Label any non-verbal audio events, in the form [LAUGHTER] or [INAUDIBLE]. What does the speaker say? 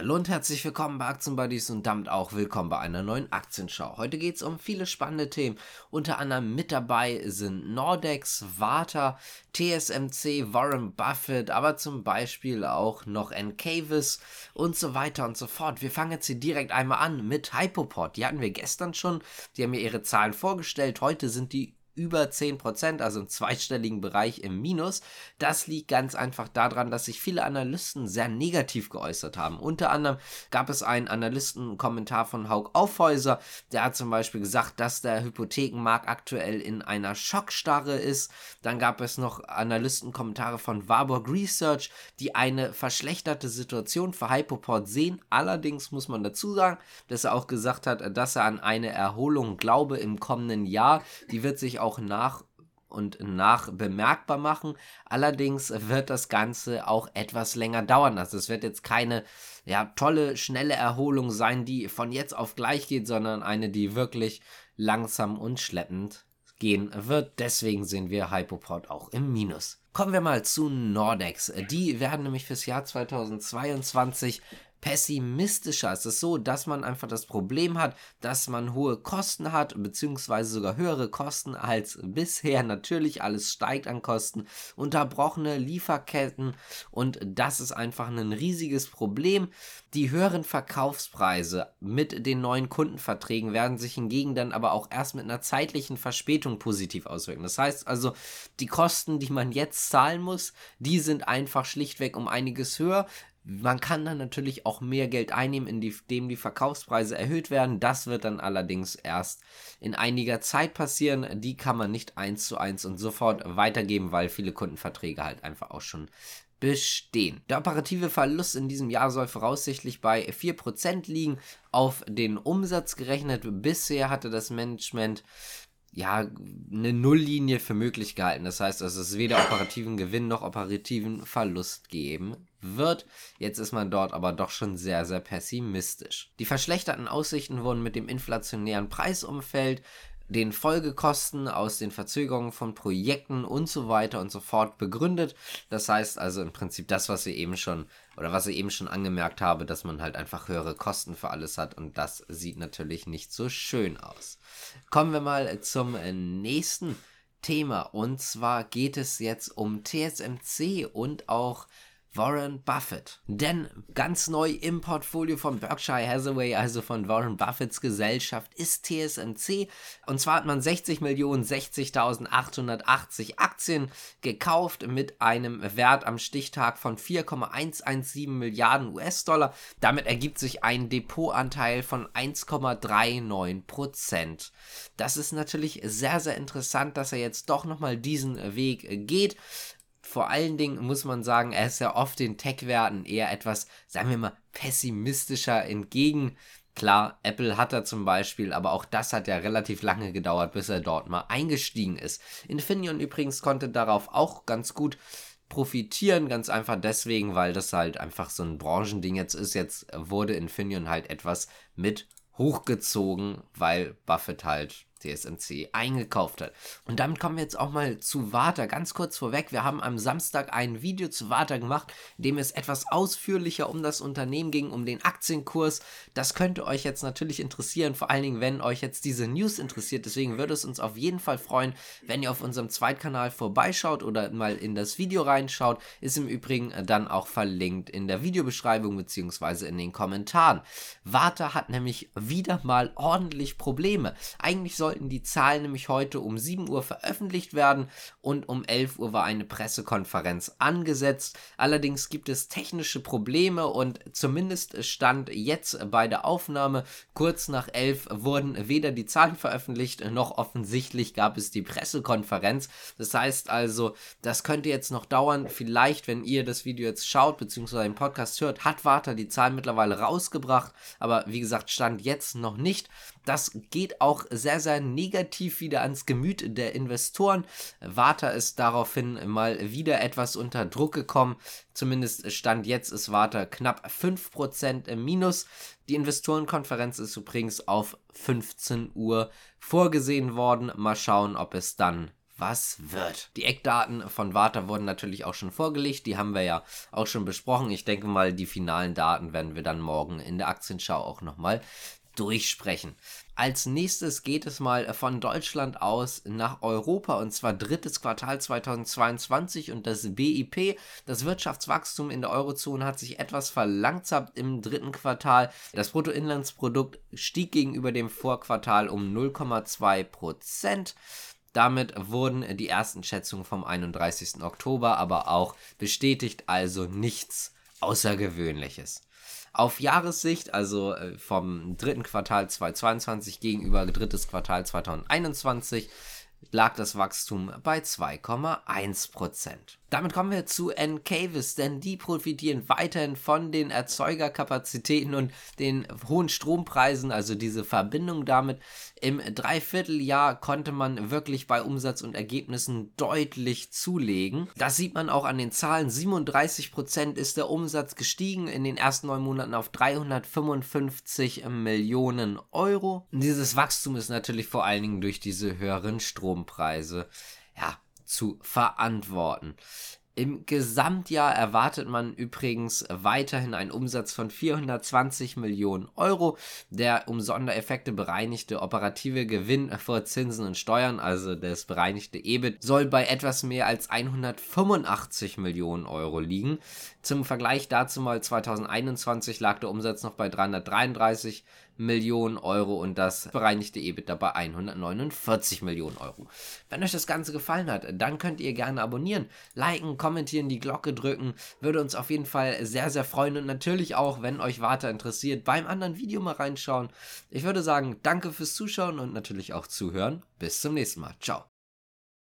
Hallo und herzlich willkommen bei Aktienbuddies und damit auch willkommen bei einer neuen Aktienschau. Heute geht es um viele spannende Themen. Unter anderem mit dabei sind Nordex, Warta, TSMC, Warren Buffett, aber zum Beispiel auch noch Encavis und so weiter und so fort. Wir fangen jetzt hier direkt einmal an mit Hypoport. Die hatten wir gestern schon. Die haben mir ihre Zahlen vorgestellt. Heute sind die über 10%, also im zweistelligen Bereich im Minus. Das liegt ganz einfach daran, dass sich viele Analysten sehr negativ geäußert haben. Unter anderem gab es einen Analystenkommentar von Haug Aufhäuser, der hat zum Beispiel gesagt, dass der Hypothekenmarkt aktuell in einer Schockstarre ist. Dann gab es noch Analystenkommentare von Warburg Research, die eine verschlechterte Situation für Hypoport sehen. Allerdings muss man dazu sagen, dass er auch gesagt hat, dass er an eine Erholung glaube im kommenden Jahr. Die wird sich auch nach und nach bemerkbar machen. Allerdings wird das Ganze auch etwas länger dauern. Also es wird jetzt keine ja, tolle, schnelle Erholung sein, die von jetzt auf gleich geht, sondern eine, die wirklich langsam und schleppend gehen wird. Deswegen sehen wir Hypoport auch im Minus. Kommen wir mal zu Nordex. Die werden nämlich fürs Jahr 2022 pessimistischer. Es ist so, dass man einfach das Problem hat, dass man hohe Kosten hat, beziehungsweise sogar höhere Kosten als bisher. [LAUGHS] Natürlich, alles steigt an Kosten, unterbrochene Lieferketten und das ist einfach ein riesiges Problem. Die höheren Verkaufspreise mit den neuen Kundenverträgen werden sich hingegen dann aber auch erst mit einer zeitlichen Verspätung positiv auswirken. Das heißt also, die Kosten, die man jetzt zahlen muss, die sind einfach schlichtweg um einiges höher. Man kann dann natürlich auch mehr Geld einnehmen, indem die Verkaufspreise erhöht werden. Das wird dann allerdings erst in einiger Zeit passieren. Die kann man nicht eins zu eins und sofort weitergeben, weil viele Kundenverträge halt einfach auch schon bestehen. Der operative Verlust in diesem Jahr soll voraussichtlich bei 4% liegen, auf den Umsatz gerechnet. Bisher hatte das Management ja, eine Nulllinie für möglich gehalten. Das heißt, dass es weder operativen Gewinn noch operativen Verlust geben wird. Jetzt ist man dort aber doch schon sehr, sehr pessimistisch. Die verschlechterten Aussichten wurden mit dem inflationären Preisumfeld, den Folgekosten aus den Verzögerungen von Projekten und so weiter und so fort begründet. Das heißt also im Prinzip das, was wir eben schon oder was ich eben schon angemerkt habe, dass man halt einfach höhere Kosten für alles hat und das sieht natürlich nicht so schön aus. Kommen wir mal zum nächsten Thema. Und zwar geht es jetzt um TSMC und auch Warren Buffett. Denn ganz neu im Portfolio von Berkshire Hathaway, also von Warren Buffetts Gesellschaft, ist TSMC. Und zwar hat man 60 Millionen 60.880 Aktien gekauft mit einem Wert am Stichtag von 4,117 Milliarden US-Dollar. Damit ergibt sich ein Depotanteil von 1,39 Prozent. Das ist natürlich sehr, sehr interessant, dass er jetzt doch nochmal diesen Weg geht vor allen Dingen muss man sagen, er ist ja oft den Tech-Werten eher etwas, sagen wir mal, pessimistischer entgegen. Klar, Apple hat er zum Beispiel, aber auch das hat ja relativ lange gedauert, bis er dort mal eingestiegen ist. Infineon übrigens konnte darauf auch ganz gut profitieren, ganz einfach deswegen, weil das halt einfach so ein Branchending jetzt ist. Jetzt wurde Infineon halt etwas mit hochgezogen, weil Buffett halt TSMC eingekauft hat. Und damit kommen wir jetzt auch mal zu Warta. Ganz kurz vorweg, wir haben am Samstag ein Video zu Warta gemacht, in dem es etwas ausführlicher um das Unternehmen ging, um den Aktienkurs. Das könnte euch jetzt natürlich interessieren, vor allen Dingen, wenn euch jetzt diese News interessiert. Deswegen würde es uns auf jeden Fall freuen, wenn ihr auf unserem Zweitkanal vorbeischaut oder mal in das Video reinschaut. Ist im Übrigen dann auch verlinkt in der Videobeschreibung bzw. in den Kommentaren. Warta hat nämlich wieder mal ordentlich Probleme. Eigentlich soll sollten die Zahlen nämlich heute um 7 Uhr veröffentlicht werden und um 11 Uhr war eine Pressekonferenz angesetzt. Allerdings gibt es technische Probleme und zumindest stand jetzt bei der Aufnahme kurz nach 11 wurden weder die Zahlen veröffentlicht noch offensichtlich gab es die Pressekonferenz. Das heißt also, das könnte jetzt noch dauern. Vielleicht, wenn ihr das Video jetzt schaut bzw. den Podcast hört, hat Warta die Zahlen mittlerweile rausgebracht, aber wie gesagt, stand jetzt noch nicht. Das geht auch sehr, sehr negativ wieder ans Gemüt der Investoren. Warta ist daraufhin mal wieder etwas unter Druck gekommen. Zumindest stand jetzt ist Warta knapp 5% im Minus. Die Investorenkonferenz ist übrigens auf 15 Uhr vorgesehen worden. Mal schauen, ob es dann was wird. Die Eckdaten von Warta wurden natürlich auch schon vorgelegt, die haben wir ja auch schon besprochen. Ich denke mal, die finalen Daten werden wir dann morgen in der Aktienschau auch nochmal durchsprechen. Als nächstes geht es mal von Deutschland aus nach Europa und zwar drittes Quartal 2022 und das BIP, das Wirtschaftswachstum in der Eurozone hat sich etwas verlangsamt im dritten Quartal. Das Bruttoinlandsprodukt stieg gegenüber dem Vorquartal um 0,2 Prozent. Damit wurden die ersten Schätzungen vom 31. Oktober aber auch bestätigt, also nichts Außergewöhnliches. Auf Jahressicht, also äh, vom dritten Quartal 2022 gegenüber drittes Quartal 2021, lag das Wachstum bei 2,1 Prozent. Damit kommen wir zu Encavis, denn die profitieren weiterhin von den Erzeugerkapazitäten und den hohen Strompreisen, also diese Verbindung damit. Im Dreivierteljahr konnte man wirklich bei Umsatz und Ergebnissen deutlich zulegen. Das sieht man auch an den Zahlen. 37% ist der Umsatz gestiegen in den ersten neun Monaten auf 355 Millionen Euro. Dieses Wachstum ist natürlich vor allen Dingen durch diese höheren Strompreise ja, zu verantworten. Im Gesamtjahr erwartet man übrigens weiterhin einen Umsatz von 420 Millionen Euro. Der um Sondereffekte bereinigte operative Gewinn vor Zinsen und Steuern, also das bereinigte EBIT, soll bei etwas mehr als 185 Millionen Euro liegen. Zum Vergleich dazu mal 2021 lag der Umsatz noch bei 333 Millionen Euro und das bereinigte EBITDA bei 149 Millionen Euro. Wenn euch das Ganze gefallen hat, dann könnt ihr gerne abonnieren, liken, kommentieren, die Glocke drücken. Würde uns auf jeden Fall sehr, sehr freuen und natürlich auch, wenn euch weiter interessiert, beim anderen Video mal reinschauen. Ich würde sagen, danke fürs Zuschauen und natürlich auch zuhören. Bis zum nächsten Mal. Ciao.